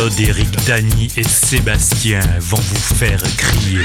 Claude, Eric, Dany et Sébastien vont vous faire crier.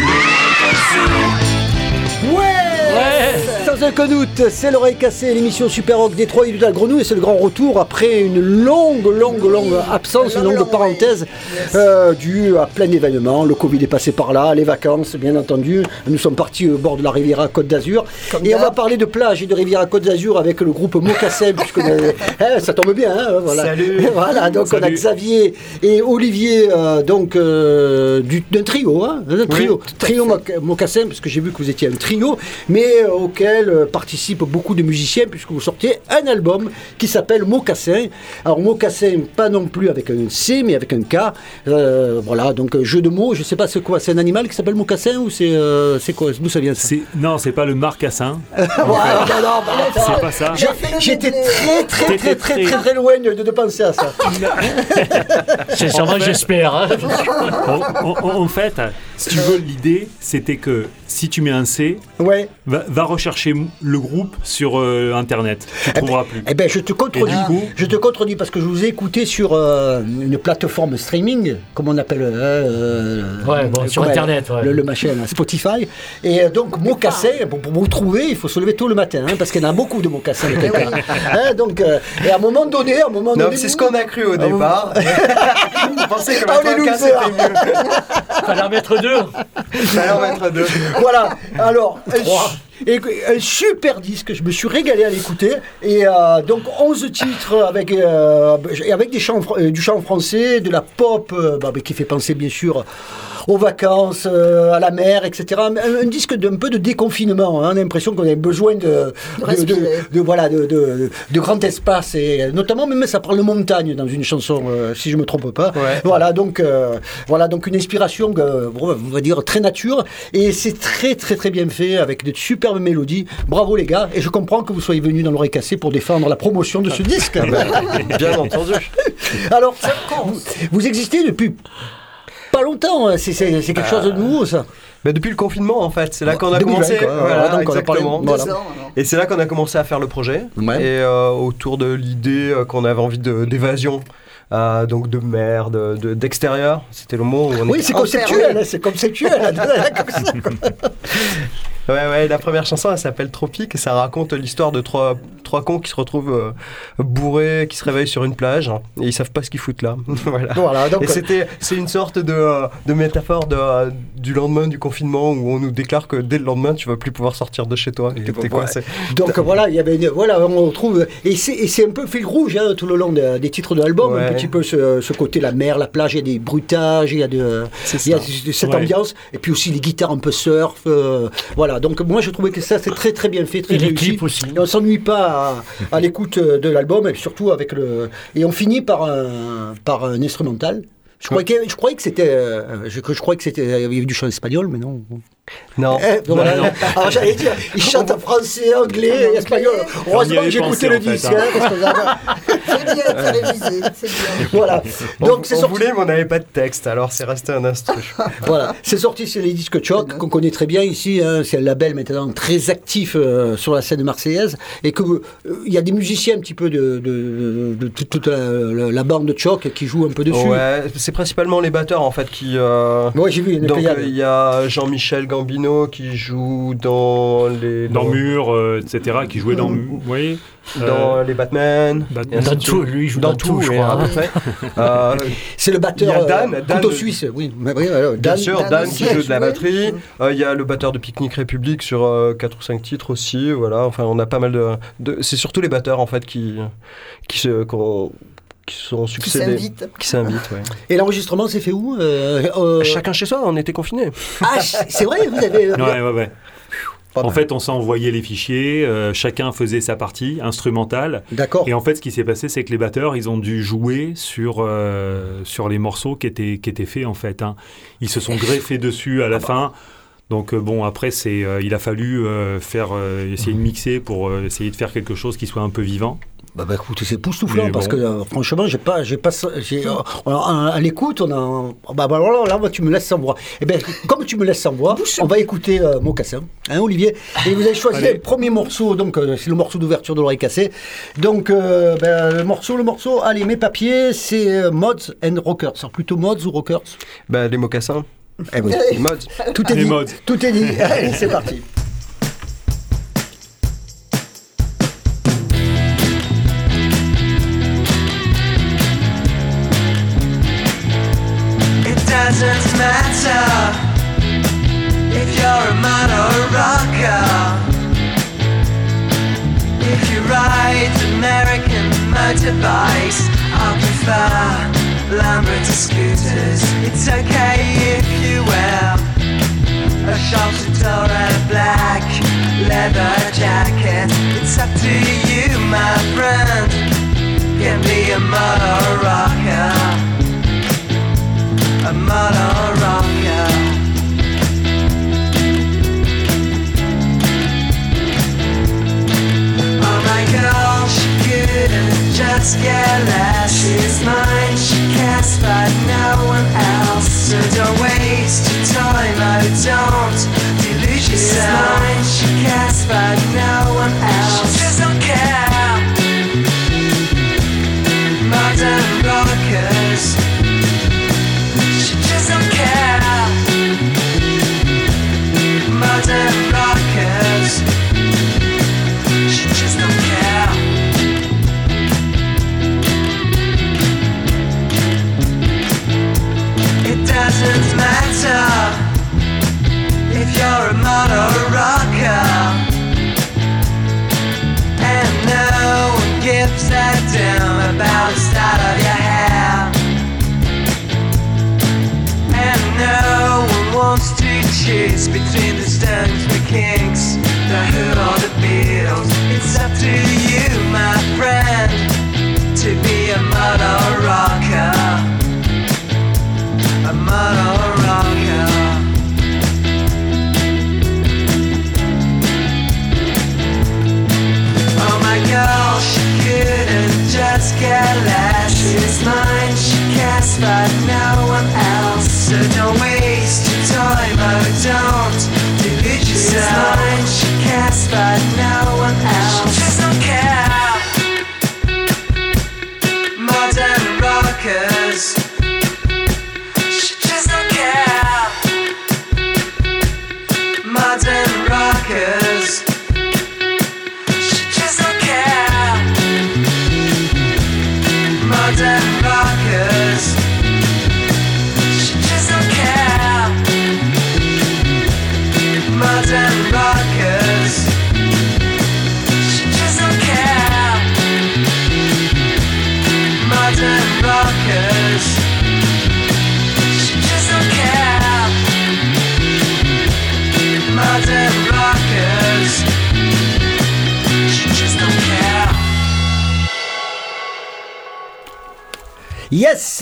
Sans aucun doute, c'est l'oreille cassée, l'émission Super Rock Détroit et du Grenouille, et c'est le grand retour après une longue, longue, longue absence, une longue parenthèse euh, due à plein événement. Le Covid est passé par là, les vacances, bien entendu. Nous sommes partis au bord de la Riviera Côte d'Azur. Et on va parler de plage et de Riviera Côte d'Azur avec le groupe Mocassin, puisque eh, ça tombe bien. hein, voilà. Salut. Voilà, donc on a. Xavier et Olivier, euh, donc euh, du- d'un trio, hein, d'un trio, trio moc- mocassin, parce que j'ai vu que vous étiez un trio, mais euh, auquel euh, participent beaucoup de musiciens, puisque vous sortez un album qui s'appelle Mocassin. Alors Mocassin, pas non plus avec un C, mais avec un K. Euh, voilà, donc jeu de mots, je sais pas c'est quoi, c'est un animal qui s'appelle Mocassin ou c'est euh, c'est quoi, d'où ça vient ça? C'est- Non, c'est pas le marcassin. Ouais, non, non, bah. C'est pas ça. J'étais très très très très très très loin de, de penser à ça. Sincèrement, j'espère. hein. En, en- en fait, si tu veux, l'idée, c'était que si tu mets un C, Ouais. va, va rechercher le groupe sur euh, Internet. Tu trouveras plus. Eh ben, je te contredis. Coup je te contredis parce que je vous ai écouté sur euh, une plateforme streaming, comme on appelle. euh, Ouais, bon, sur Internet, ouais. Le, le machin, Spotify. Et donc, mocassin, pour, pour vous trouver, il faut se lever tôt le matin, hein, parce qu'il y en a beaucoup de mocassins. de quelqu'un. Hein, donc, euh, et à un moment donné, à un moment Non, donné. c'est ce qu'on a cru au départ. On pensait que Ah, le losers. c'était mieux. Fallait en mettre deux. Fallait en mettre deux. Voilà, alors, un, su- et- un super disque, je me suis régalé à l'écouter. Et euh, donc, 11 titres avec, euh, et avec des chants, fr- euh, du chant français, de la pop, bah, qui fait penser bien sûr aux vacances, euh, à la mer, etc. Un, un disque d'un peu de déconfinement. hein. On a l'impression qu'on a besoin de, de, de- de- voilà, de, de, de grand espace. Et euh, notamment, même ça parle de montagne dans une chanson, euh, si je me trompe pas. Ouais. Voilà, donc, euh, voilà, donc une inspiration, euh, on va dire, très nature. Et c'est très, très, très bien fait, avec de superbes mélodies. Bravo, les gars. Et je comprends que vous soyez venus dans l'oreille cassée pour défendre la promotion de ce disque. Bien entendu. Alors, vous, vous existez depuis pas longtemps. hein. C'est c'est- c'est quelque chose de nouveau, ça. Mais depuis le confinement, en fait, c'est là qu'on a 2020, commencé. quoi. Voilà, parlé- voilà. Et c'est là qu'on a commencé à faire le projet. Ouais. Et euh, autour de l'idée euh, qu'on avait envie de- d'évasion. euh, donc de mer, de- de- d'extérieur, c'était le mot où on Oui, était c'est conceptuel, hein, c'est conceptuel. quoi. Ouais, ouais, la première chanson, elle s'appelle Tropique et ça raconte l'histoire de trois, trois cons qui se retrouvent euh, bourrés, qui se réveillent sur une plage hein, et ils savent pas ce qu'ils foutent là. voilà. Voilà, donc, et c'était, c'est une sorte de, euh, de métaphore de, euh, du lendemain du confinement où on nous déclare que dès le lendemain, tu vas plus pouvoir sortir de chez toi. Et que t'es voilà. coincé. Donc voilà, il y avait, une- voilà, on retrouve et c'est et c'est un peu fil rouge hein, tout le long de- des titres de l'album, un Ouais. petit peu ce, ce côté la mer, la plage, il y a des bruitages, il y a de, y a cette Ouais. ambiance et puis aussi les guitares un peu surf, euh, voilà. Donc moi je trouvais que ça c'est très très bien fait, très Et réussi. aussi. Et on s'ennuie pas à, à l'écoute de l'album et surtout avec le et on finit par un par un instrumental. Je croyais, que, je croyais que c'était, euh, je, je croyais que c'était, il y avait du chant espagnol, mais non. Non. Eh, voilà. Alors j'allais dire, il chante en français, anglais, espagnol. Heureusement que écouté le disque. hein. C'est bien, c'est révisé. C'est bien. voilà. On, Donc c'est on sorti. voulait, mais on n'avait pas de texte, alors c'est resté un instru. Voilà, c'est sorti sur les disques Choc qu'on connaît très bien ici. hein. C'est un label maintenant très actif euh, sur la scène marseillaise et que euh, il y a des musiciens un petit peu de, de, de- de toute, la, la- la bande de Choc qui jouent un peu dessus. Ouais, c'est principalement les batteurs en fait qui. euh, Ouais, j'ai vu, il y a Donc pléiade. euh, il y a Jean-Michel Gambino qui joue dans les Dans Mur, euh, etc., qui jouait dans. Vous voyez dans Euh, les Batman. Batman. et ainsi Dans tout, lui, il joue dans, dans tout, je crois, hein. Euh, C'est le batteur Il y a Dan, euh, Dan couteau de- suisse, oui. Mais oui, voilà, Bien sûr, Dan qui joue de la batterie. Euh, Il y a le batteur de Picnic République sur 4 ou 5 titres aussi. Voilà, enfin, on a pas mal de. de- c'est surtout les batteurs en fait qui, qui, se, qui sont succédés. Qui s'invitent, ouais. Et l'enregistrement s'est fait où Euh, euh, Chacun chez soi, on était confinés. Ah, c'est vrai, vous avez. Ouais, ouais, ouais. Pas En mal. fait, on s'est envoyé les fichiers, euh, chacun faisait sa partie instrumentale. D'accord. Et en fait, ce qui s'est passé, c'est que les batteurs, ils ont dû jouer sur, euh, sur les morceaux qui étaient, qui étaient faits, en fait. hein. Ils se sont greffés dessus à la fin. Donc, euh, bon, après, c'est, il a fallu faire, essayer de mixer pour essayer de faire quelque chose qui soit un peu vivant. Bah, bah, écoute, c'est époustouflant Mais parce bon. que euh, franchement, j'ai pas, j'ai pas, j'ai, euh, à, à l'écoute, on a, bah, bah, voilà, là, bah, tu me laisses sans voix. Et bien, comme tu me laisses sans voix, on va écouter euh, Mocassin, hein, Olivier. Et vous avez choisi le premier morceau, donc euh, c'est le morceau d'ouverture de l'oreille cassée. Donc, euh, ben, le morceau, le morceau, allez, mes papiers, c'est euh, Mods and Rockers. Alors, plutôt Mods ou Rockers? Bah, les mocassins. Eh oui. Les mods. Tout est Les dit. mods. Tout est dit. Allez, c'est parti.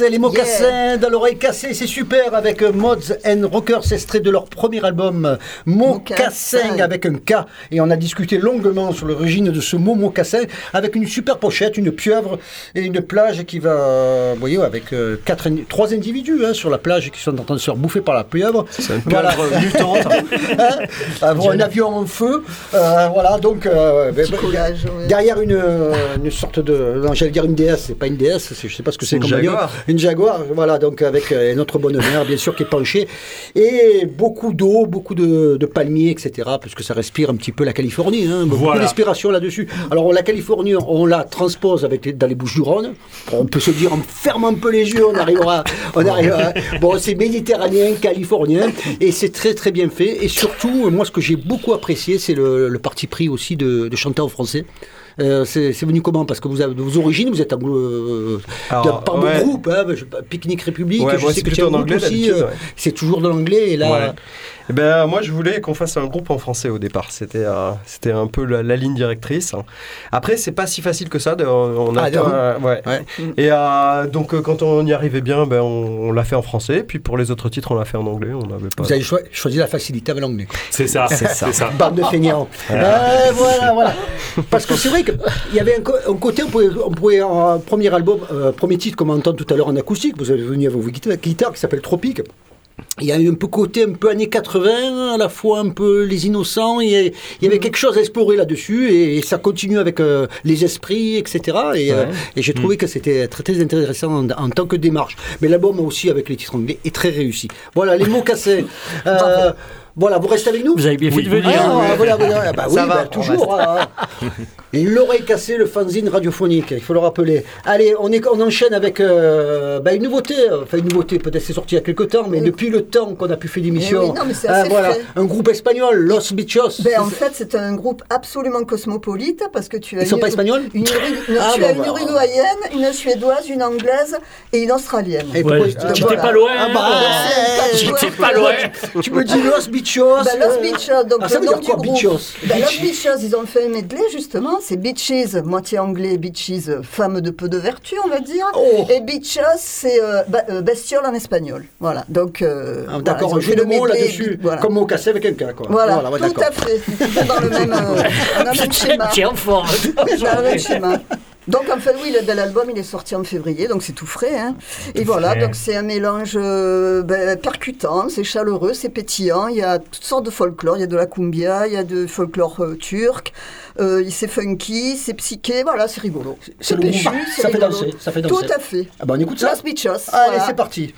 Les mocassins dans l'oreille cassée, c'est super avec euh, Mods and Rockers, extrait de leur premier album Mocassin Mocassin. avec un K. Et on a discuté longuement sur l'origine de ce mot Mocassin avec une super pochette, une pieuvre et une plage qui va, vous voyez, avec euh, quatre, trois individus hein, sur la plage qui sont en train de se faire bouffer par la pieuvre. C'est une Voilà. mutante. Hein, avoir un avion en feu, euh, voilà, donc euh, ben, ben, collage, ouais. derrière une, une sorte de, non, j'allais dire une déesse, c'est pas une déesse, je sais pas ce que c'est comme jaguar. Une jaguar, voilà, donc avec euh, notre bonne mère, bien sûr, qui est penchée, et beaucoup d'eau, beaucoup de, de palmiers, etc., parce que ça respire un petit peu la Californie, hein, beaucoup Voilà. d'inspiration là-dessus. Alors la Californie, on la transpose avec les- dans les Bouches du Rhône. On peut se dire, en fermant un peu les yeux, on arrivera, on arrivera. Bon, c'est méditerranéen, californien, et c'est très très bien fait. Et surtout, moi, ce que j'ai beaucoup apprécié, c'est le, le parti pris aussi de, de chanter en français. Euh, c'est venu comment? Parce que vous avez vos origines, vous êtes anglo, euh, Alors, par ouais. mon groupe, hein, Picnic République, Ouais, je sais que tu as un en groupe anglais, aussi, euh, ouais. c'est toujours de l'anglais, et là... Eh ben, moi, je voulais qu'on fasse un groupe en français au départ. C'était euh, c'était un peu la, la ligne directrice. Après, c'est pas si facile que ça. de- on a Ah, ouais. Ouais. Et euh, donc, euh, quand on y arrivait bien, ben, on, on l'a fait en français. Puis pour les autres titres, on l'a fait en anglais. On n'avait pas. Vous avez choi- choisi la facilité avec l'anglais. C'est ça, c'est ça. Bande de feignants. Euh, voilà, voilà. Parce que c'est vrai qu'il y avait un, un côté, on pouvait, on pouvait en premier album, euh, premier titre, comme on entend tout à l'heure en acoustique, vous êtes venu avec vos guitares, guitares qui s'appelle Tropique. Il y a eu un peu côté un peu années 80, à la fois un peu les innocents, il y, il avait quelque chose à explorer là-dessus, et, et ça continue avec euh, les esprits, etc. Et, euh, et j'ai trouvé que c'était très, très intéressant en, en tant que démarche. Mais l'album aussi, avec les titres anglais, est très réussi. Voilà, les mots cassés. Euh, voilà, vous restez avec nous Vous avez bien fait de venir. ah, voilà, voilà, bah oui, Ça va, bah, toujours. hein. L'oreille cassée, le fanzine radiophonique, il faut le rappeler. Allez, on, est, on enchaîne avec euh, bah, une nouveauté. Enfin, une nouveauté, peut-être c'est sorti il y a quelques temps, mais Oui. depuis le temps qu'on a pu faire l'émission. Oui, non, mais c'est assez voilà, un groupe espagnol, Los Bichos. Ben, en fait, c'est un groupe absolument cosmopolite parce que tu as Ils sont une- pas espagnols une, Ah, tu bon, as une bah, uruguayenne, une suédoise, une anglaise et une australienne. Et Ouais, pourquoi- J'étais voilà. pas loin. Ah bah, Euh, J'étais pas loin. tu me dis Los Bichos. Ben, Los euh, Bichos, donc ah, ça le veut nom dire du quoi, groupe? Bichos Ben, Los Bichos, ils ont fait un medley justement. C'est Bitches, moitié anglais, Bitches, femme de peu de vertu, on va dire. Oh. Et Bichos, c'est euh, euh, bestiole en espagnol. Voilà. Donc, euh, Ah, voilà, D'accord, ont un jeu de le mots là-dessus, voilà. comme mot cassé avec un cas. Quoi. Voilà, ouais, tout à fait. C'est toujours dans le même, euh, on a le même schéma. Tiens, en forme. Dans le même schéma. Donc en fait oui, le bel album il est sorti en février, donc c'est tout frais. hein. Et voilà, frais. donc c'est un mélange euh, ben, percutant, c'est chaleureux, c'est pétillant. Il y a toutes sortes de folklore, il y a de la cumbia, il y a de folklore euh, turc, euh, c'est funky, c'est psyché, voilà, c'est rigolo. C'est le péchu, Ça fait danser, ça fait Tout danser. à fait. Ah bah on écoute ça. Los Bichos. Allez, voilà. c'est parti.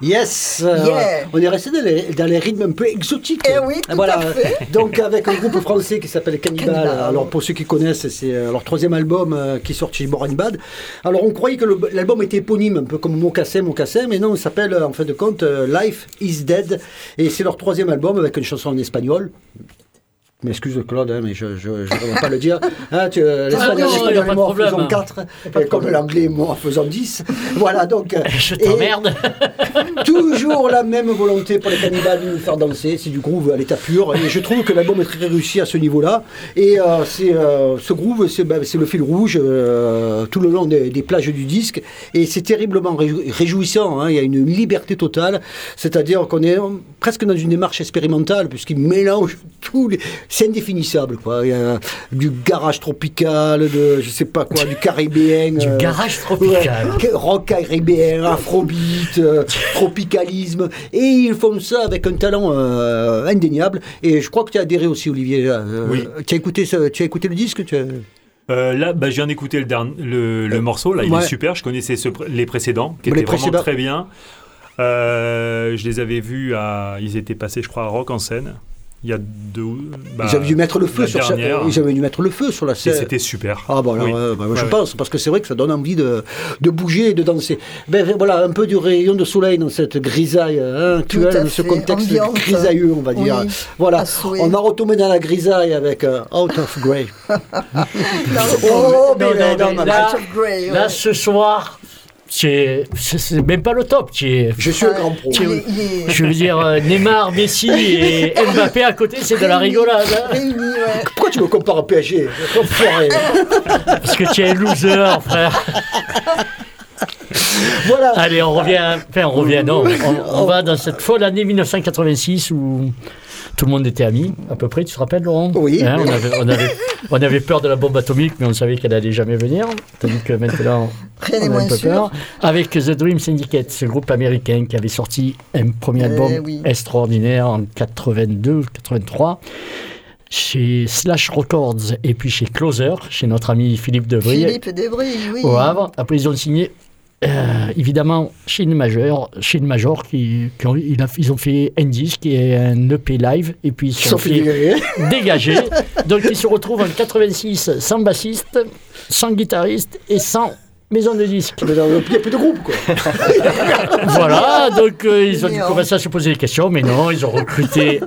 Yes euh, Yeah. On est resté dans les, dans les rythmes un peu exotiques. Eh oui, tout voilà. à fait. Donc avec un groupe français qui s'appelle Cannibal. Cannibal. Alors pour ceux qui connaissent, c'est euh, leur troisième album euh, qui sort chez Moran Bad. Alors on croyait que l'album était éponyme, un peu comme Mocassin, Mocassin, mais non, il s'appelle en fin de compte euh, Life is Dead. Et c'est leur troisième album avec une chanson en espagnol. Mais excuse Claude, hein, mais je ne vais pas le dire. Hein, tu, euh, l'espagnol, non, l'espagnol y a pas est de mort en faisant 4, comme l'anglais est mort en faisant 10. Voilà, donc. Je t'emmerde. Toujours la même volonté pour les cannibales de nous faire danser, c'est du groove à l'état pur. Et je trouve que l'album est très réussi à ce niveau-là. Et euh, c'est euh, ce groove, c'est bah, c'est le fil rouge tout le long des, des plages du disque. Et c'est terriblement réjou- réjouissant. hein. Il y a une liberté totale, c'est-à-dire qu'on est presque dans une démarche expérimentale puisqu'il mélange tous les. C'est indéfinissable, quoi. Il y a du garage tropical, de je sais pas quoi, du caribéen. Du euh, garage tropical. Ouais, rock caribéen, afrobeat, euh, tropicalisme. Et ils font ça avec un talent euh, indéniable. Et je crois que tu as adhéré aussi, Olivier. euh, Oui. Tu as, écouté ce- tu as écouté le disque tu as- Euh, là, bah, je viens d'écouter le, dernier- le, le morceau. Là, il ouais. est super. Je connaissais ce les précédents, qui Les étaient vraiment précédents. très bien. Euh, je les avais vus à. Ils étaient passés, je crois, à Rock en scène. Il y a deux. bah, Ils avaient dû mettre le feu sur dernière. Ils avaient dû mettre le feu sur la Et scène. c'était super. Ah bon, alors, Oui. euh, bah, je Ouais, pense, parce que c'est vrai que ça donne envie de, de bouger et de danser. Ben voilà, un peu du rayon de soleil dans cette grisaille hein, actuelle, dans ce contexte ambiante. grisailleux, on va dire. Oui, voilà, on a retombé dans la grisaille avec euh, Out of Grey. Oh, mais non, là, non, non, mais là- Out of Grey, Là, ce soir, c'est même pas le top. C'est- Je suis un grand pro. Je veux dire, euh, Neymar, Messi et Mbappé à côté, c'est de la rigolade. hein. Pourquoi tu me compares à PSG. Parce que tu es un loser, frère. Voilà. Allez, on revient. Enfin, on revient, non. On, on va dans cette folle année 1986 où tout le monde était amis, à peu près. Tu te rappelles, Laurent Oui. Hein, on, avait, on, avait, on avait peur de la bombe atomique, mais on savait qu'elle allait jamais venir. Tandis que maintenant, Rien on a un peu sûr. peur. Avec The Dream Syndicate, ce groupe américain qui avait sorti un premier Eh album oui. extraordinaire en 82, 83 chez Slash Records et puis chez Closer, chez notre ami Philippe Debray Philippe Desbris, oui. au Havre. Après, ils ont signé euh, évidemment, Shin Major, Shin Major qui, qui ont, il a- ils ont fait Indies, qui est un EP live, et puis ils se sont fait dégager. Donc ils se retrouvent en 86 sans bassiste, sans guitariste et sans maison de disques. Il n'y a plus de groupe, quoi. Voilà, donc euh, ils ont commencer à se poser des questions, mais non, ils ont recruté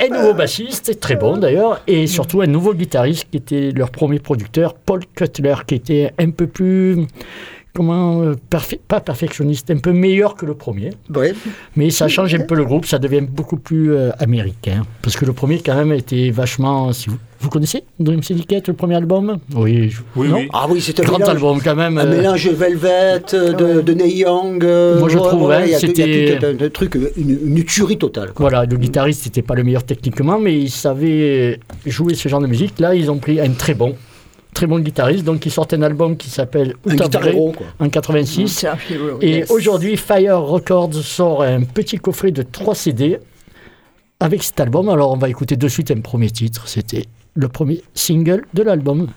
un nouveau bassiste, très bon d'ailleurs, et surtout un nouveau guitariste qui était leur premier producteur, Paul Cutler, qui était un peu plus, comment, euh, perfe- pas perfectionniste, un peu meilleur que le premier. Ouais. Mais ça change un peu le groupe, ça devient beaucoup plus euh, américain. Parce que le premier, quand même, était vachement. Si vous, vous connaissez Dream Syndicate, le premier album? Oui. je- Oui, non oui. Ah oui, c'est un Grand mélange. album, quand même. Un euh, mélange Velvet, euh, de, de Neil Young. euh, Moi, je ouais, trouve, ouais, hein, c'était- un, un truc, une, une tuerie totale. Quoi. Voilà, le guitariste n'était pas le meilleur techniquement, mais il savait jouer ce genre de musique. Là, ils ont pris un très bon, très bon guitariste. Donc, ils sortent un album qui s'appelle Un Out of guitar Grey héros, quoi. en 86. Guitar Hero, Et yes. aujourd'hui, Fire Records sort un petit coffret de 3 CD avec cet album. Alors, on va écouter de suite un premier titre. C'était le premier single de l'album.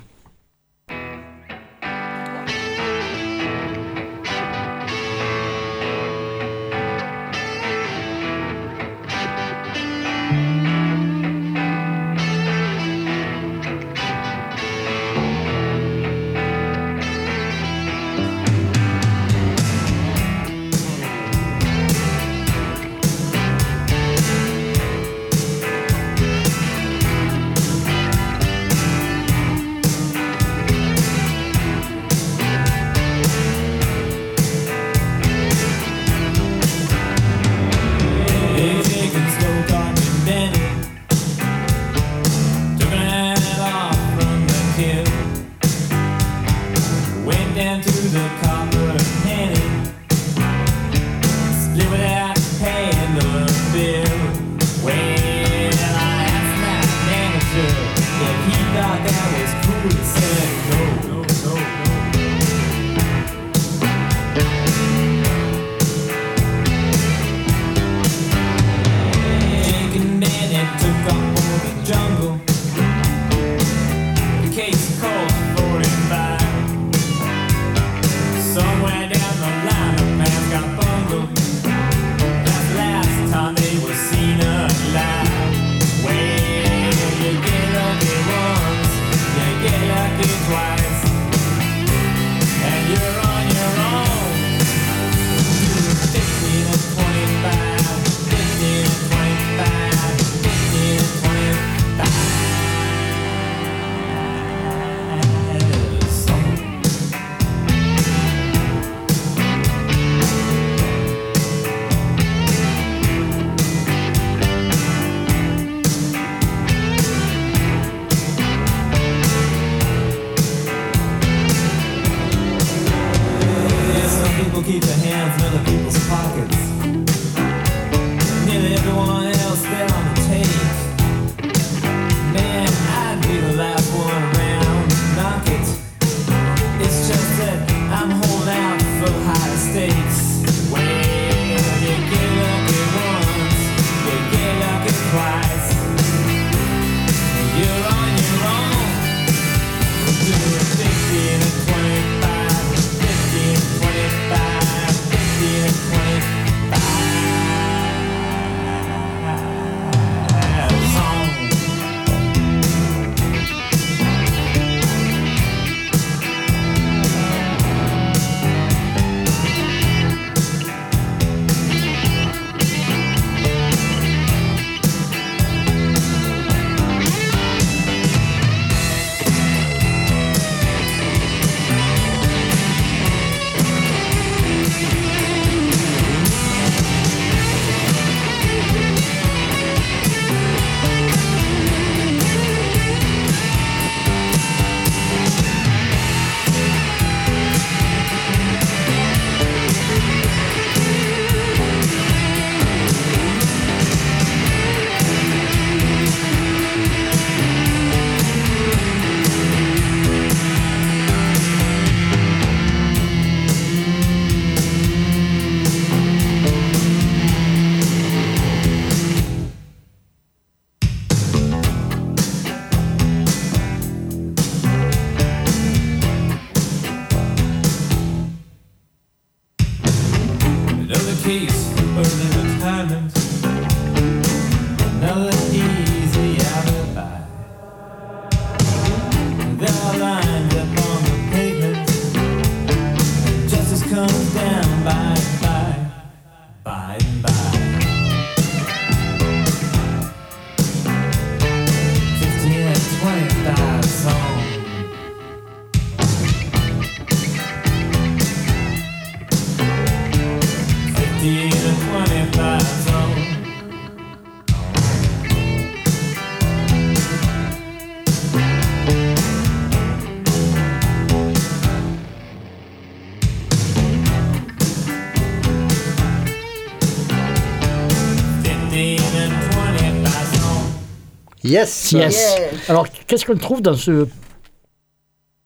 Yes. Alors, qu'est-ce qu'on trouve dans ce.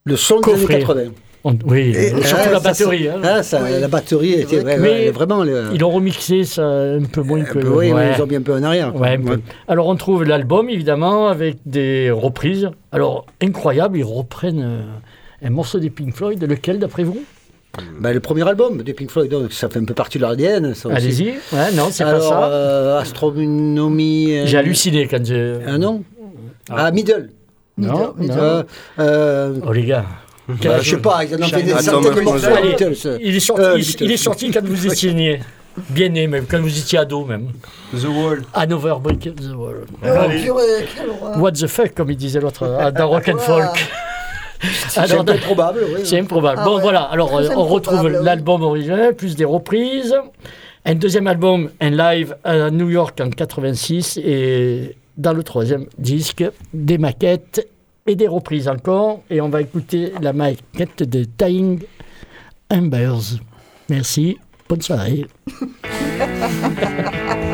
Le son des années Coffret. 80. on- Oui, Et- surtout ah, la batterie. hein. ah, ça, Oui. La batterie était vrai ouais, que- ouais, Mais vraiment. le- Ils ont remixé ça un peu moins que. Euh, oui, ouais. ils ont mis un peu en arrière. peu. Alors on trouve l'album évidemment avec des reprises. Alors incroyable, ils reprennent euh, un morceau des Pink Floyd. Lequel d'après vous? Ben, le premier album des Pink Floyd, donc, ça fait un peu partie de leur ADN. Allez-y. Ouais, non, c'est pas ça. euh, Astronomie. euh, J'ai halluciné quand je. Ah non Ah, Middle. non, Middle, non. Euh, euh, Oh les gars. bah, je sais pas, ils en ont fait des centaines de il est sorti, Euh, il, est sorti quand vous étiez né. Bien né même, quand vous étiez ado même. The Wall. Hanover Brick the Wall. Oh, purée. What the fuck, comme il disait l'autre, dans Rock and. Folk. C'est Alors, un peu probable, oui. C'est improbable. Ah bon, ouais. voilà. Alors, euh, on retrouve improbable, oui. l'album original, plus des reprises. Un deuxième album, un live à New York en 86. Et dans le troisième disque, des maquettes et des reprises encore. Et on va écouter la maquette de Dying Embers. Merci. Bonne soirée.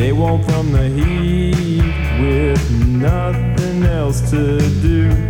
stay warm from the heat with nothing else to do.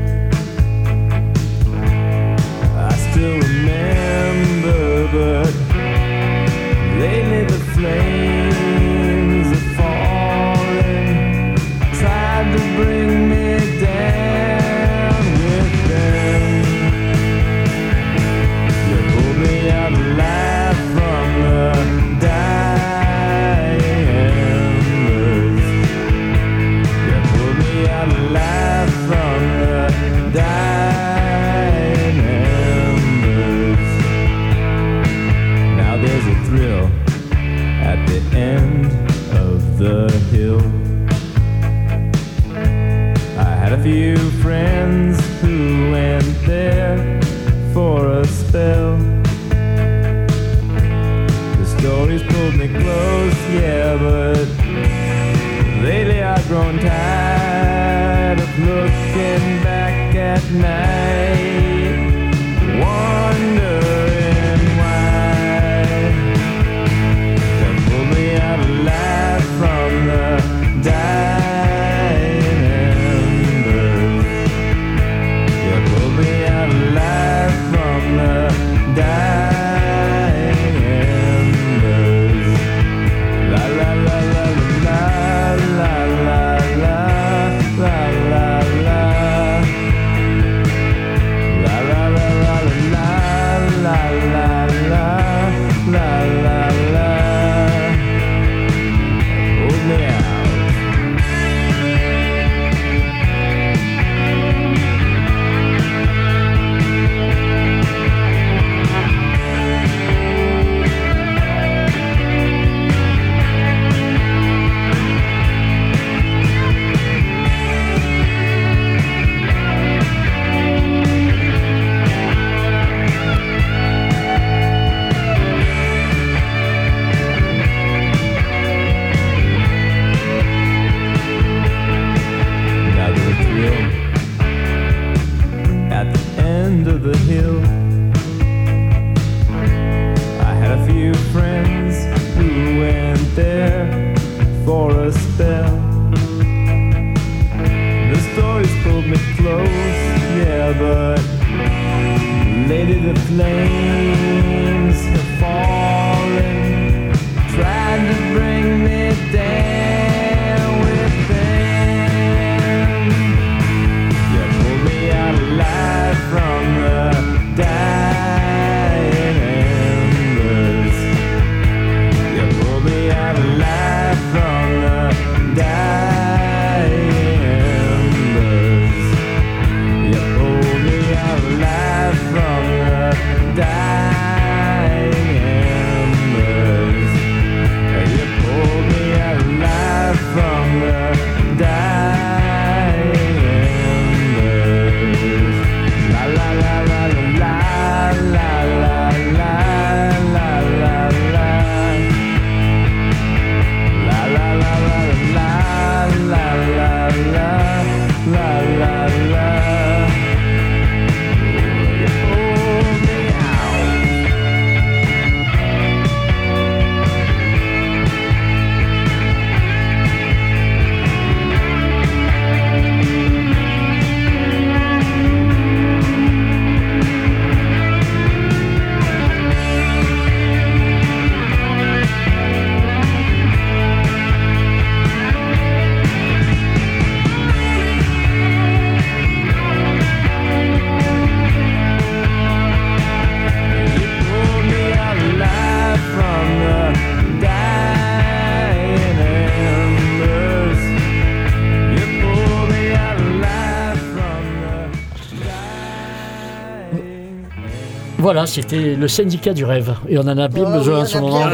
Voilà, c'était le syndicat du rêve. Et on en a bien Ah besoin en ce moment.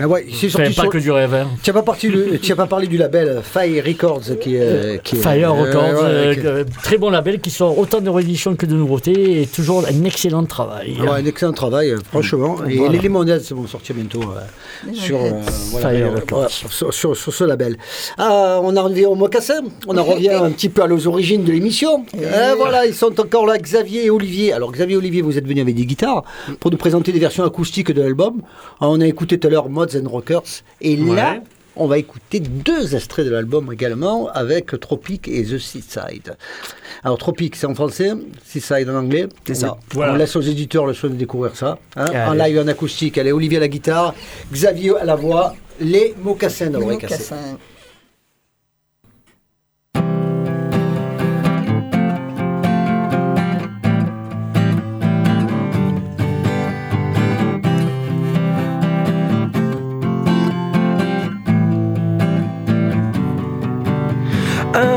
Ah ouais, c'est sorti pas sur- que du rêve. hein. Tu n'as pas, parlé du label Fire Records qui est. qui est- Fire euh, Records, ouais, euh, qui- euh, très bon label qui sort autant de rééditions que de nouveautés et toujours un excellent travail. Ouais, un excellent travail, euh, franchement. Et Voilà. les Limonades vont sortir bientôt euh, sur, euh, voilà, Fire euh, Records. voilà, sur, sur- sur ce label. Ah, on en revient au mocassin. On en revient un petit peu à nos origines de l'émission. Euh, voilà, ils sont encore là, Xavier et Olivier. Alors, Xavier et Olivier, vous êtes venus avec des guitares pour nous présenter des versions acoustiques de l'album. Ah, On a écouté tout à l'heure And Rockers. Et là, on va écouter deux extraits de l'album également avec Tropic et The Seaside. Alors, Tropic, c'est en français, Seaside en anglais. C'est ça. On, Voilà. on laisse aux éditeurs le soin de découvrir ça. hein. En live, en acoustique, elle est Olivier à la guitare, Xavier à la voix, les mocassins dans Les l'oreille cassée.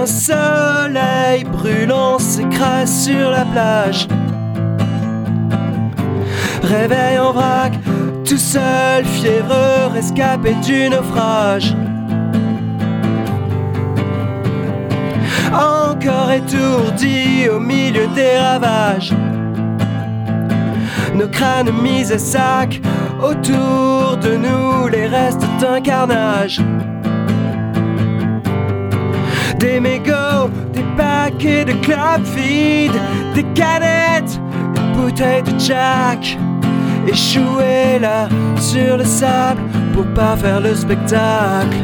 Un soleil brûlant s'écrase sur la plage. Réveil en vrac, tout seul, fiévreux, rescapé du naufrage. Encore étourdi au milieu des ravages. Nos crânes mis à sac, autour de nous les restes d'un carnage. Des mégots, des paquets de clubs vides, des canettes, une bouteille de Jack. Échouées là sur le sable pour pas faire le spectacle.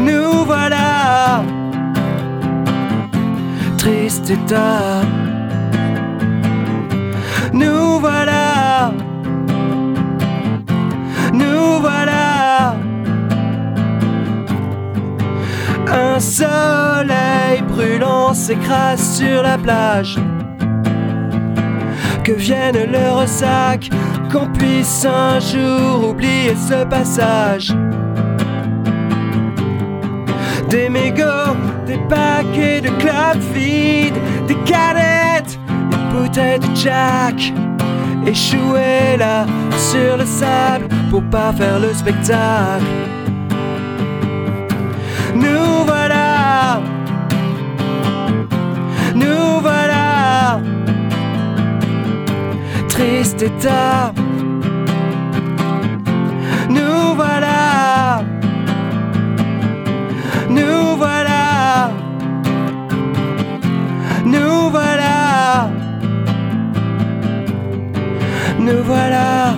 Nous voilà, triste état. Nous voilà, brûlant s'écrase sur la plage. Que vienne le ressac, qu'on puisse un jour oublier ce passage. Des mégots, des paquets de clubs vides, des canettes, une bouteille de Jack. Échouées là sur le sable pour pas faire le spectacle. Triste état. Nous voilà, nous voilà, nous voilà, nous voilà.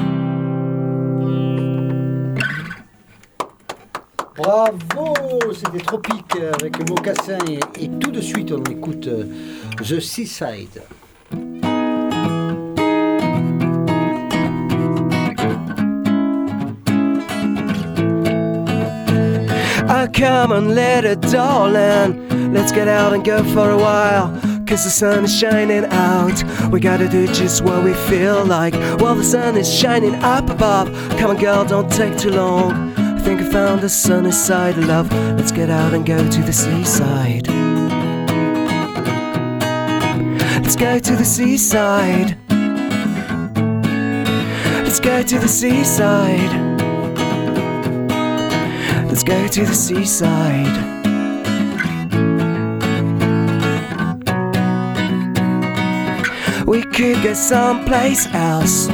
Bravo, c'était Tropique avec Mocassin et, et tout de suite on écoute euh, The Seaside. Oh, come on, little darling. Let's get out and go for a while. Cause the sun is shining out. We gotta do just what we feel like. While the sun is shining up above. Come on, girl, don't take too long. I think I found the sunny side of love. Let's get out and go to the seaside. Let's go to the seaside. Let's go to the seaside. Let's go to the seaside. We could go someplace else.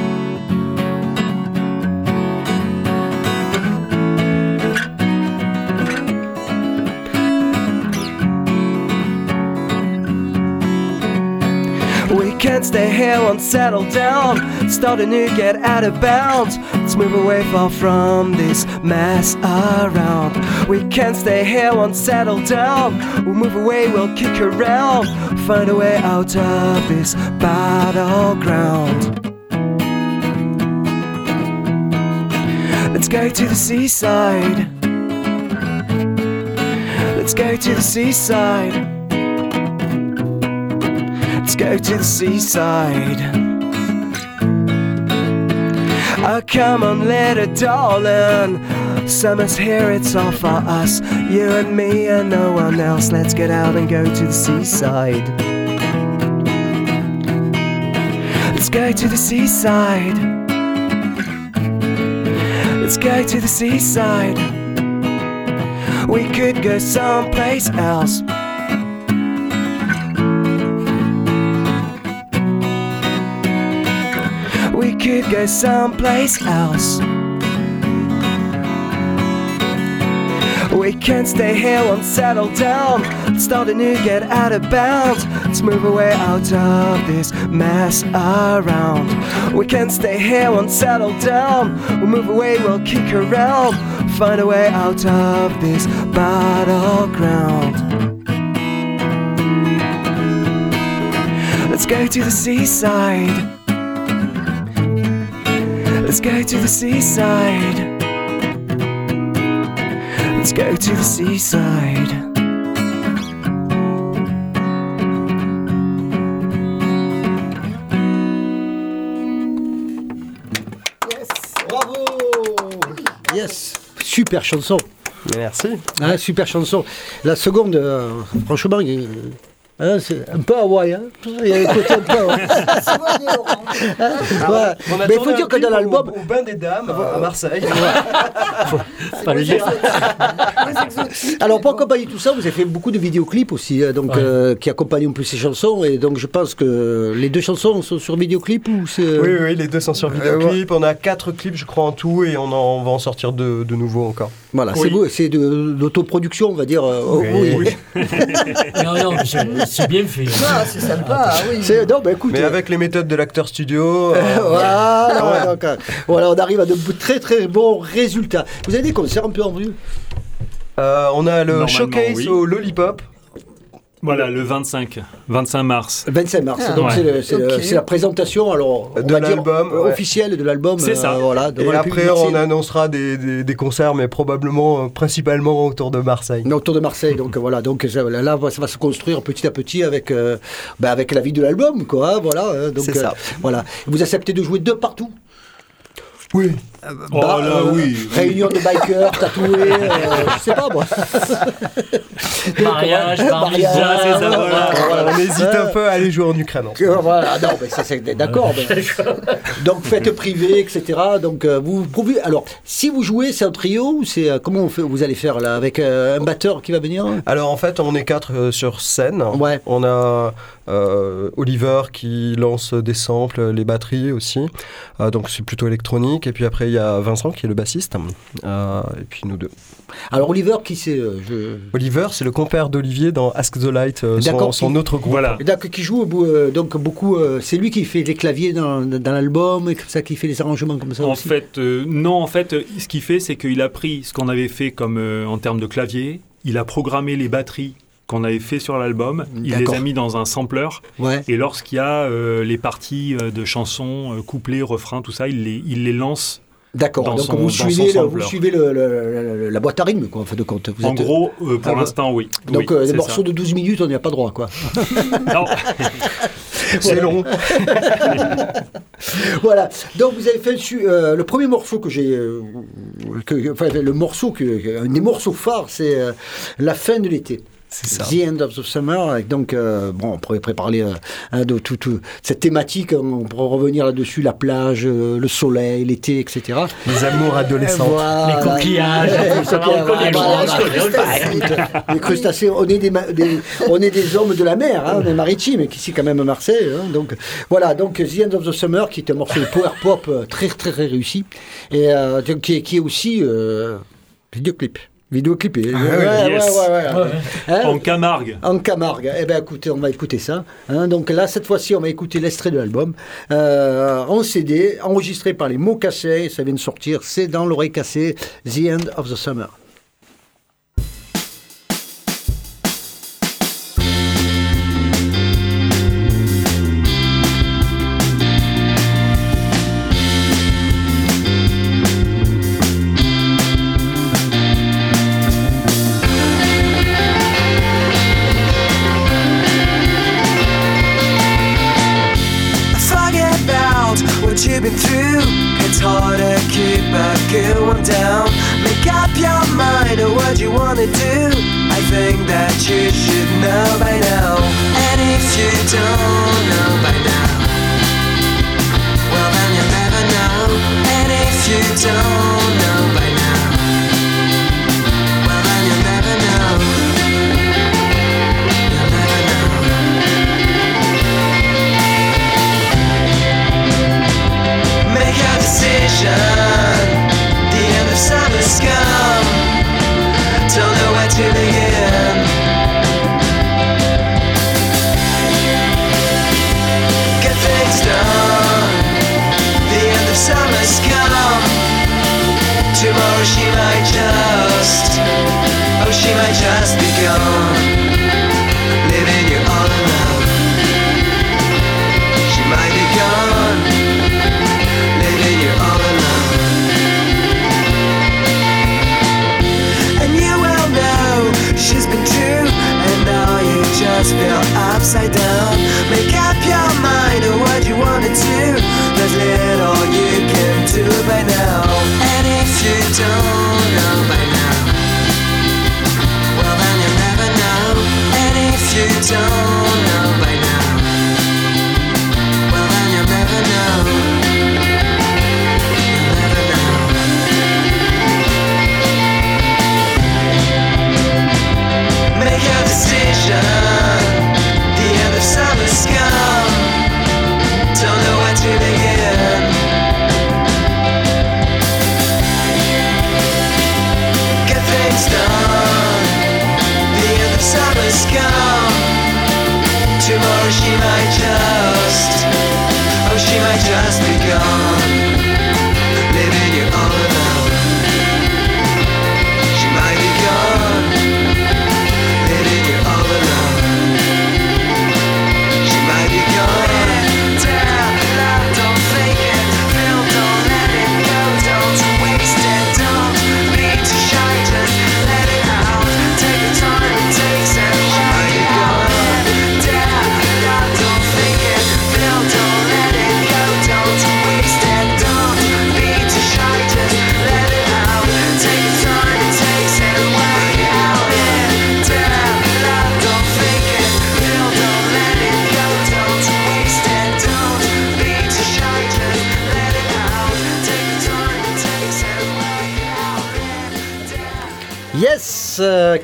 We can't stay here, won't settle down. Start anew, get out of bounds. Move away far from this mess around. We can't stay here, won't settle down. We'll move away, we'll kick around. Find a way out of this battleground. Let's go to the seaside. Let's go to the seaside. Let's go to the seaside. Oh, come on, little darling. Summer's here, it's all for us. You and me and no one else. Let's get out and go to the seaside. Let's go to the seaside. Let's go to the seaside. We could go someplace else. Could go someplace else. We can't stay here, won't settle down. Start a new get out of bounds. Let's move away out of this mess around. We can't stay here, won't settle down. We'll move away, we'll kick around. Find a way out of this battleground. Let's go to the seaside. Let's go to the seaside. Let's go to the seaside. Bravo Yes Super chanson. Merci. Ah, super chanson. La seconde, euh, franchement, il est- hein, c'est un peu Hawaï. Hein. Il y a un côté un peu Hawaï. Ouais. On a Mais il faut dire que dans au- l'album. Au, bain des dames à Marseille. Pas le dire. Alors pour accompagner tout ça, vous avez fait beaucoup de vidéoclips aussi, hein, donc Ouais. euh, qui accompagnent un peu ces chansons. Et donc je pense que les deux chansons sont sur vidéoclip ou c'est. euh, Oui, oui, les deux sont sur Euh, vidéoclip. On a quatre clips, je crois, en tout, et on, en, on va en sortir de, de nouveaux encore. Voilà, Oui. c'est c'est de l'autoproduction, on va dire. oh, Oui. oui. Non, non, mais c'est bien fait. Ah, c'est sympa, oui. C'est- Non, bah écoute. Mais euh, avec les méthodes de l'acteur studio. euh, voilà, donc, euh, voilà, on arrive à de très très bons résultats. Vous avez des concerts un peu en vue? Euh, on a le showcase oui. au Lollipop. Voilà, le 25, 25 mars. 25 mars, Ah, donc ouais. c'est la présentation alors, on De l'album, euh, ouais. officielle de l'album. C'est ça. Voilà, Et après, on annoncera des, des- des concerts, mais probablement, euh, principalement autour de Marseille. Non, autour de Marseille, donc euh, voilà, donc ça, là, là, ça va se construire petit à petit avec, euh, bah, avec la vie de l'album, quoi, hein, voilà. hein, donc, C'est ça. voilà. Vous acceptez de jouer de partout? Oui. Oh Bah, là, euh, oui. Réunion de bikers, tatoués, euh, je sais pas moi. Mariage, Mariage, mitzvah, c'est ça, voilà. voilà. On hésite un peu à aller jouer en Ukraine. voilà, non, mais ça c'est d'accord. mais- donc fête privée, etc. Donc euh, vous. Alors, si vous jouez, c'est un trio ou c'est euh, comment on fait, vous allez faire là avec euh, un batteur qui va venir? Alors en fait, on est quatre euh, sur scène. Ouais. On a euh, Oliver qui lance des samples, les batteries aussi. Euh, donc c'est plutôt électronique. Et puis après, il y a Vincent qui est le bassiste. Euh, et puis nous deux. Alors Oliver, qui c'est euh, je... Oliver, c'est le compère d'Olivier dans Ask the Light, euh, son, D'accord. autre groupe. Voilà. Donc, qui joue euh, donc beaucoup. euh, c'est lui qui fait les claviers dans, dans l'album et comme ça, qui fait les arrangements comme ça En aussi. fait, euh, non, en fait, ce qu'il fait, c'est qu'il a pris ce qu'on avait fait comme euh, en termes de clavier, il a programmé les batteries qu'on avait fait sur l'album, il les a mis dans un sampler, Ouais. et lorsqu'il y a euh, les parties euh, de chansons, euh, couplets, refrains, tout ça, il les, il les lance. D'accord. Donc son- vous suivez, le- vous suivez le- le- le- la boîte à rythme, quoi, en fin de compte. Vous en êtes- gros, euh, pour Ah, l'instant, oui. Donc Oui, euh, des c'est morceaux ça. de 12 minutes, on n'y a pas droit, quoi. Non, C'est long. voilà. Donc vous avez fait euh, le premier morceau que j'ai, euh, enfin le morceau que, un des morceaux phares, c'est euh, la fin de l'été. Ça. The End of the Summer. Et donc, euh, bon, on pourrait préparer euh, de tout, tout- cette thématique. On pourrait revenir là-dessus la plage, euh, le soleil, l'été, etc. Les amours adolescents. Voilà. Les coquillages, Les crustacés, on est des, on est des hommes de la mer, hein, on est maritimes, et qu'ici quand même à Marseille. hein, donc voilà, donc The End of the Summer, qui est un morceau de power pop euh, très très très réussi, et euh, donc, qui, est, qui est aussi euh, vidéoclip. Vidéoclipé. oui, ouais, yes. ouais, ouais, ouais. Hein en Camargue. en Camargue. Eh bien, écoutez, on va écouter ça. hein. donc là, cette fois-ci, on va écouter l'extrait de l'album euh, en CD, enregistré par les mots cassés. Ça vient de sortir. C'est dans l'oreille cassée, The End of the Summer.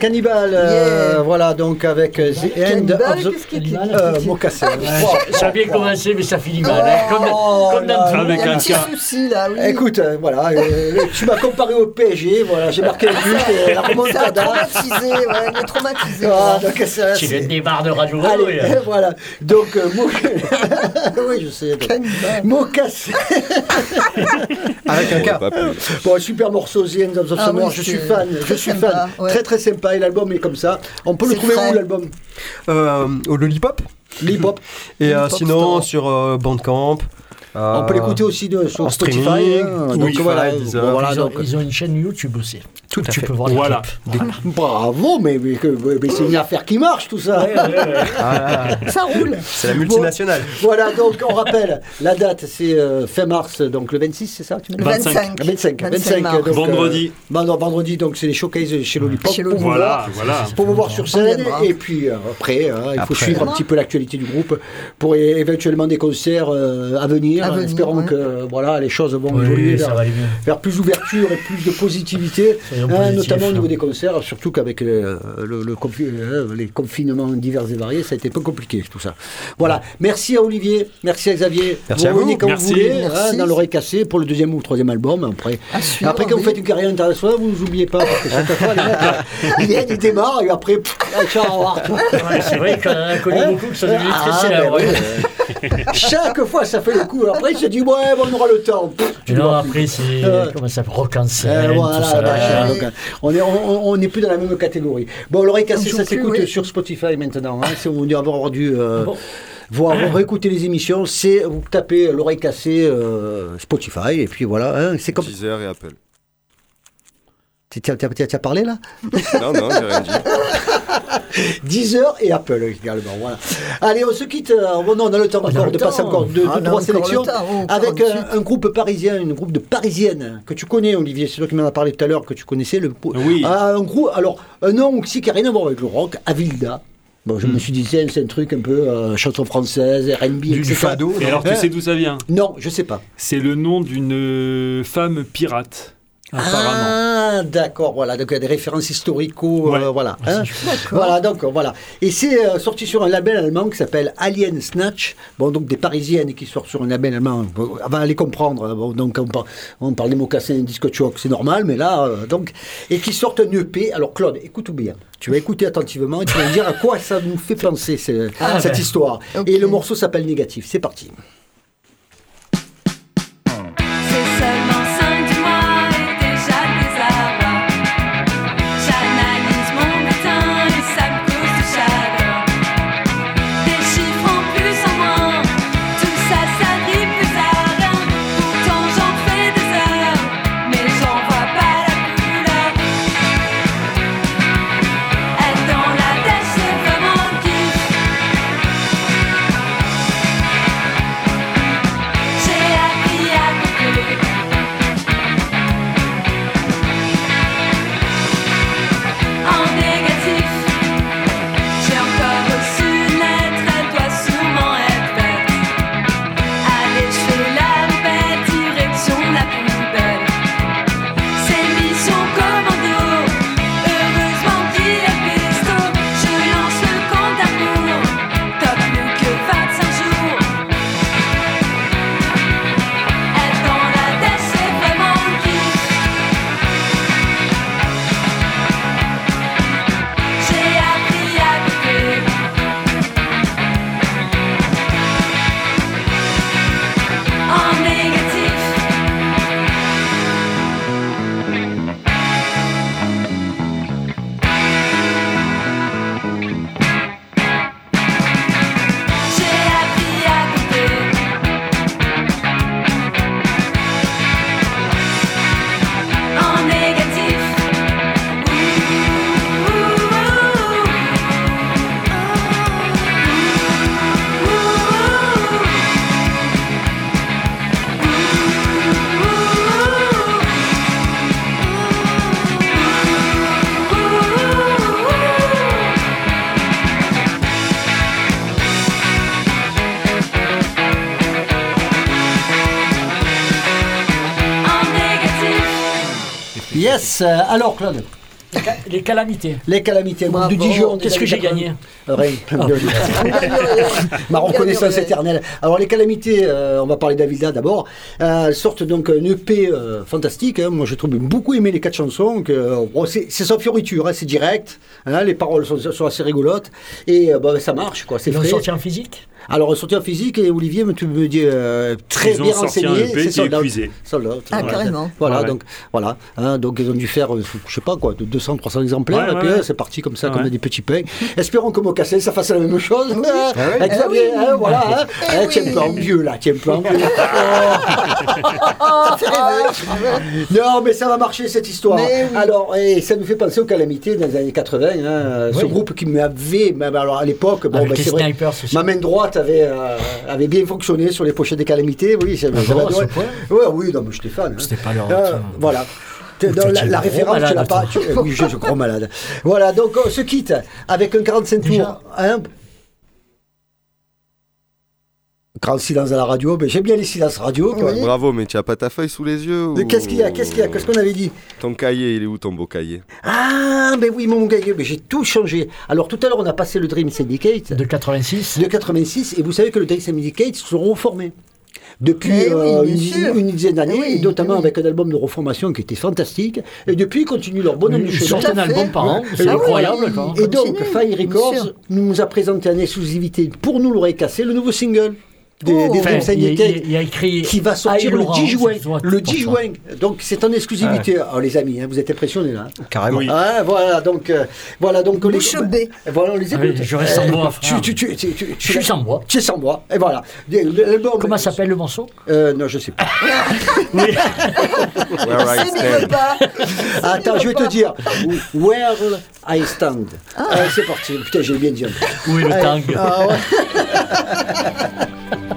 Cannibal, euh. Donc avec euh, The End of the euh, Mocassin. Ça a bien commencé, mais ça finit mal. hein, comme Oh dans souci là, oui. Écoute, euh, voilà, euh, tu m'as comparé au PSG, voilà, j'ai marqué le but, et la remontada. traumatisé, ouais, il est traumatisé. Ah, Tu viens des barres de radio hein. voilà. Donc, euh, oui, je sais. Mocassin. Avec un cas. Bon, super morceau, The End of the Summer. je suis fan, je très suis fan. Très très sympa. Et l'album est comme ça. On peut le trouver où l'album Euh, au Lollipop. L'hip-hop. Et euh, Lollipop sinon Store. sur euh, Bandcamp. Euh, On peut l'écouter aussi de, sur en Spotify. streaming, hein. Donc voilà, Deezer. bon, voilà, ils, ont, donc, ils ont une chaîne YouTube aussi. Tout à tu fait. peux voir les Voilà. clips. Bravo, mais, mais, que- mais c'est une affaire qui marche tout ça. Ah, Ça roule. c'est la multinationale. Voilà, donc on rappelle, la date c'est euh, fin mars, donc le 26, c'est ça tu m'as Le dit 25. 25, 25, mars. donc, euh, Vendredi. bah non, vendredi, donc c'est les showcases chez Lollipop. Chez pour vous Voilà, voir. pour vous voir sur scène et puis euh, après hein, il faut suivre un petit peu l'actualité du groupe pour éventuellement des concerts euh, à venir, À venir, espérons ouais. que voilà les choses vont Oui, évoluer ça vers, plus d'ouverture et plus de positivité hein, notamment au hein. niveau des concerts surtout qu'avec euh, le, le confi- euh, les confinements divers et variés ça a été un peu compliqué tout ça voilà merci à Olivier merci à Xavier Merci à vous vous. venez quand Merci. vous voulez Merci. hein, dans l'oreille cassée pour le deuxième ou le troisième album après À après quand vous faites une carrière internationale vous nous oubliez pas parce que chaque fois les mecs, ils viennent ils démarrent et après pff, ciao, au revoir. Ouais, c'est vrai qu'on a connu Hein beaucoup qui sont devenus Ah, très. Chaque fois, ça fait le coup. Après, il se dit, ouais, bon, on aura le temps. Pff, tu non, après, c'est. Euh, Comment ça en Euh, voilà, tout ça. là. on est on, on n'est plus dans la même catégorie. Bon, l'oreille cassée, ça s'écoute oui. sur Spotify maintenant. Hein, c'est- on doit avoir dû euh, Bon. voir, réécouter les émissions. C'est vous tapez l'oreille cassée euh, Spotify et puis voilà. hein, c'est comme. Deezer et Apple. Tu as parlé là Non, non, j'ai rien dit. Deezer et Apple également. Voilà. Allez, on se quitte. euh, bon, non, on a le temps On encore le de temps. passer encore deux, Ah, deux, trois sélections temps. Oh, avec 48. un, un groupe parisien, une groupe de parisiennes que tu connais, Olivier. C'est toi qui m'en as parlé tout à l'heure que tu connaissais. Le, Oui. Ah, un groupe. Alors, un nom aussi qui n'a rien à voir avec le rock, Avilda. Bon, Hmm. je me suis dit, tiens, c'est un truc un peu euh, chanson française, R&B, Du, etc. du fado. Et alors, tu Hein sais d'où ça vient? Non, je sais pas. C'est le nom d'une euh, femme pirate, apparemment. Ah, d'accord, voilà. Donc il y a des références historico, Ouais. euh, voilà. hein. Voilà, donc voilà. Et c'est euh, sorti sur un label allemand qui s'appelle Alien Snatch. Bon, donc des Parisiennes qui sortent sur un label allemand. Bon, on va aller comprendre. hein. Bon, donc on, par- on parle des mocassins, disco choc, c'est normal, mais là, euh, donc et qui sortent un EP. Alors Claude, écoute bien. Tu vas écouter attentivement et tu vas me dire à quoi ça nous fait penser Ah, cette ben. histoire. Et le morceau s'appelle Négatif. C'est parti. Yes, euh, alors Claude, Les ca- Les calamités. les calamités, Bravo. de Dijon. Qu'est-ce que j'ai 80. gagné Rien. Gagne rien. Ma On gagne reconnaissance éternelle. Alors les calamités, euh, on va parler d'Avilda d'abord. Euh, elles sortent donc un EP euh, fantastique. hein. Moi, j'ai trouvé beaucoup aimé les quatre chansons. Que, euh, bon, c'est sans fioriture, hein, c'est direct. hein, les paroles sont, sont assez rigolotes et euh, bah, ça marche, quoi. C'est Ils l'ont frais. sorti en physique? Alors sorti en physique et Olivier, me- tu me dis euh, très Ils ont bien sorti un renseigné. EP c'est qui est sold. Sold out. Ah, Voilà. carrément. Voilà, Ouais, donc voilà, hein, donc ils ont dû faire, euh, je sais pas quoi, de 200, 300 exemplaires, Ouais, et ouais, puis ouais. euh, c'est parti comme ça, Ouais. comme des petits pains. Espérons que Mocassin, ça fasse la même chose. Ah, oui. Eh oui. hein, voilà, hein. Eh Eh, tiens en vieux là, tiens en vieux. Rêver. non, mais ça va marcher cette histoire. Alors, et ça nous fait penser aux calamités dans les années 80. hein, Ce groupe qui m'avait, alors à l'époque, bon, c'est vrai. Ma main droite avait, euh, avait bien fonctionné sur les pochettes des calamités, oui, j'avais Ah bon, adoré. Ouais, oui, non, mais j'étais fan. hein. C'était pas leur. Euh, voilà. Dans la, référence, tu l'as pas. tu- oui, je suis gros malade. Voilà, donc on se quitte avec un 45 Déjà tours. Hein, grand silence à la radio, mais j'aime bien les silences radio. Bravo, mais tu as pas ta feuille sous les yeux Mais ou- Qu'est-ce qu'il y a Qu'est-ce qu'il y a Qu'est-ce qu'on avait dit Ton cahier, il est où ton beau cahier? Ah, ben oui, mon gars, mais j'ai tout changé. Alors tout à l'heure, on a passé le Dream Syndicate De 86. de 86, et vous savez que le Dream Syndicate se sont reformés. Depuis Eh oui, euh, une, dizaine d'années, Eh oui, et notamment eh oui. avec un album de reformation qui était fantastique. Et depuis, ils continuent leur bonhomme Ils chemin. sortent un album par an. C'est Ah oui, incroyable. quoi. Et donc, Continue, Fire Records nous a présenté en exclusivité pour nous l'oreille cassée le nouveau single des, Oh. des Enfin, y a- y a écrit. Qui va sortir le Laurent, 10 juin. Le pour 10 ça. juin. Donc c'est en exclusivité. Alors les amis, hein, vous êtes impressionnés là. Carrément. Oui. Ah, voilà, donc, euh, voilà, donc les, bée. voilà, on les Ah oui, écoute. je reste sans tu, frère. tu, tu, tu, tu, Je suis sans voix. Tu es sans moi. Et voilà. Comment s'appelle le morceau euh, Non, je sais pas. Where I stand. pas. Attends, je vais te dire. Where I stand. Allez, c'est parti. Putain, j'ai bien dit. Oui, le Allez. tang. Ah, ouais.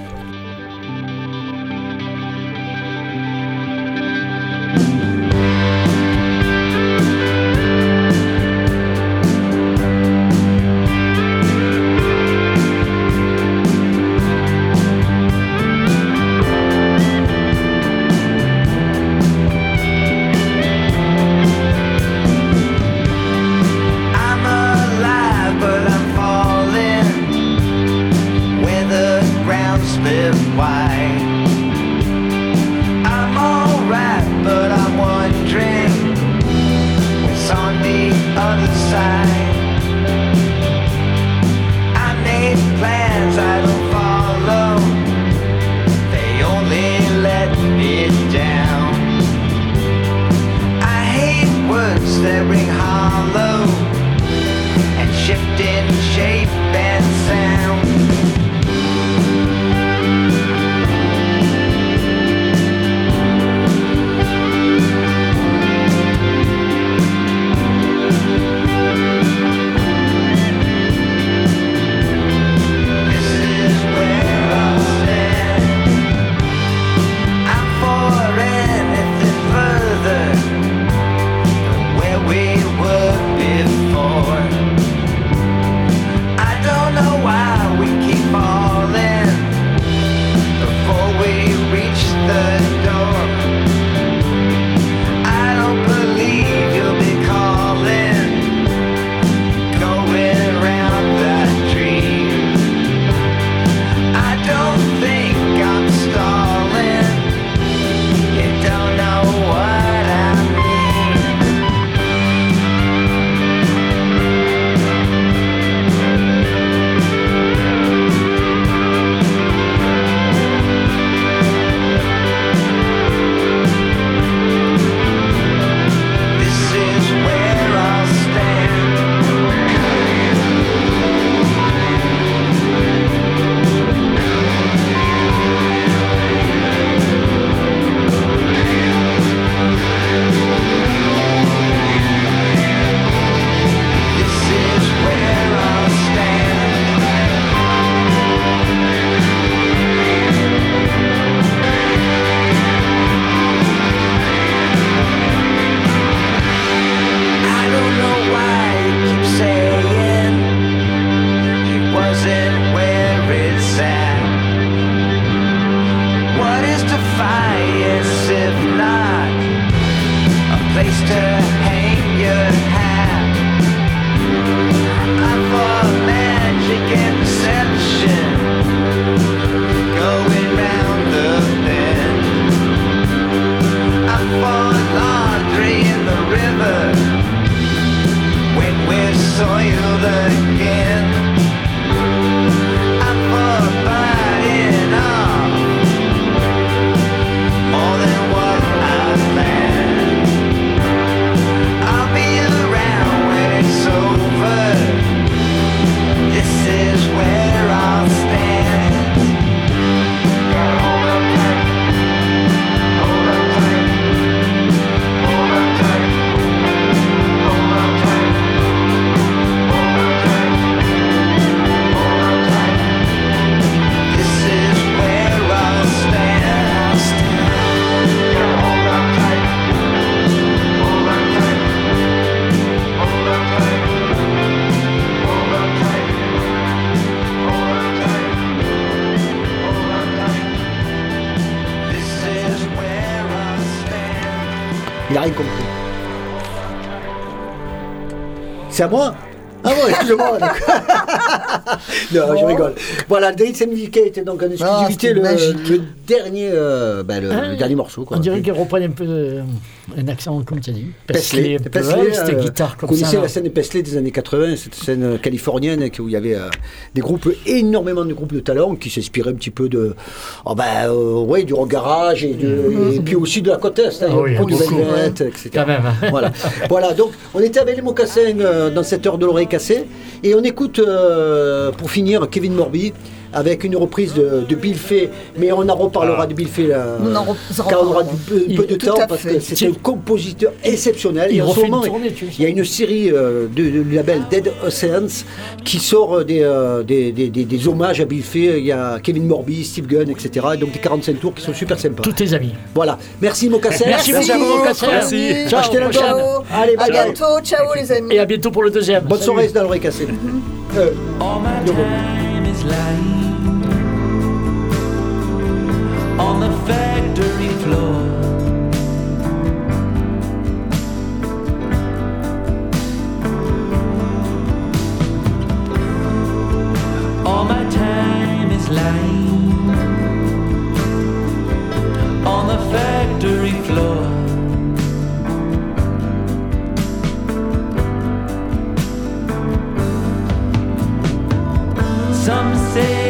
C'est à moi Ah bon, excusez-moi. non, je rigole. Voilà, David Syndicate est donc en exclusivité c'était le, dernier, euh, ben, le, le dernier morceau. Quoi. On dirait qu'ils reprennent un peu de- un accent, comme tu as dit. Paisley. un peu, Paisley, ouais, C'était euh, guitare Vous comme connaissez ça. là. la scène de Paisley des années 80, cette scène euh, californienne où il y avait euh, des groupes, énormément de groupes de talents qui s'inspiraient un petit peu de, oh ben, ouais, du rock garage et, de- et puis aussi de la côte est, hein, Ah oui, beaucoup ouais. etc. Quand même. hein. Voilà. voilà, donc on était avec les mocassins dans cette heure de l'oreille cassée et on écoute euh, pour finir Kevin Morby avec une reprise de, de Bill Fay, mais on en reparlera de Bill Fay là, On en car on aura du peu, Il- peu de temps à parce fait. que c'est un compositeur exceptionnel. Il et en ce refait une moment, tournée, il y a une série euh, de, de- du label Dead Oceans qui sort euh, des, euh, des, des- des- des hommages à Bill Fay. Il y a Kevin Morby, Steve Gunn, etc. Donc des 45 tours qui sont super sympas. Tous tes amis. Voilà. Merci Mocassin. Merci beaucoup, Merci. Mocassin. Merci. Ciao, Achetez la gomme. Allez, À bientôt, ciao les amis. Et à bientôt pour le deuxième. Bonne Salut. soirée dans l'oreille cassée. Euh, On the factory floor. All my time is lying on the factory floor. Some say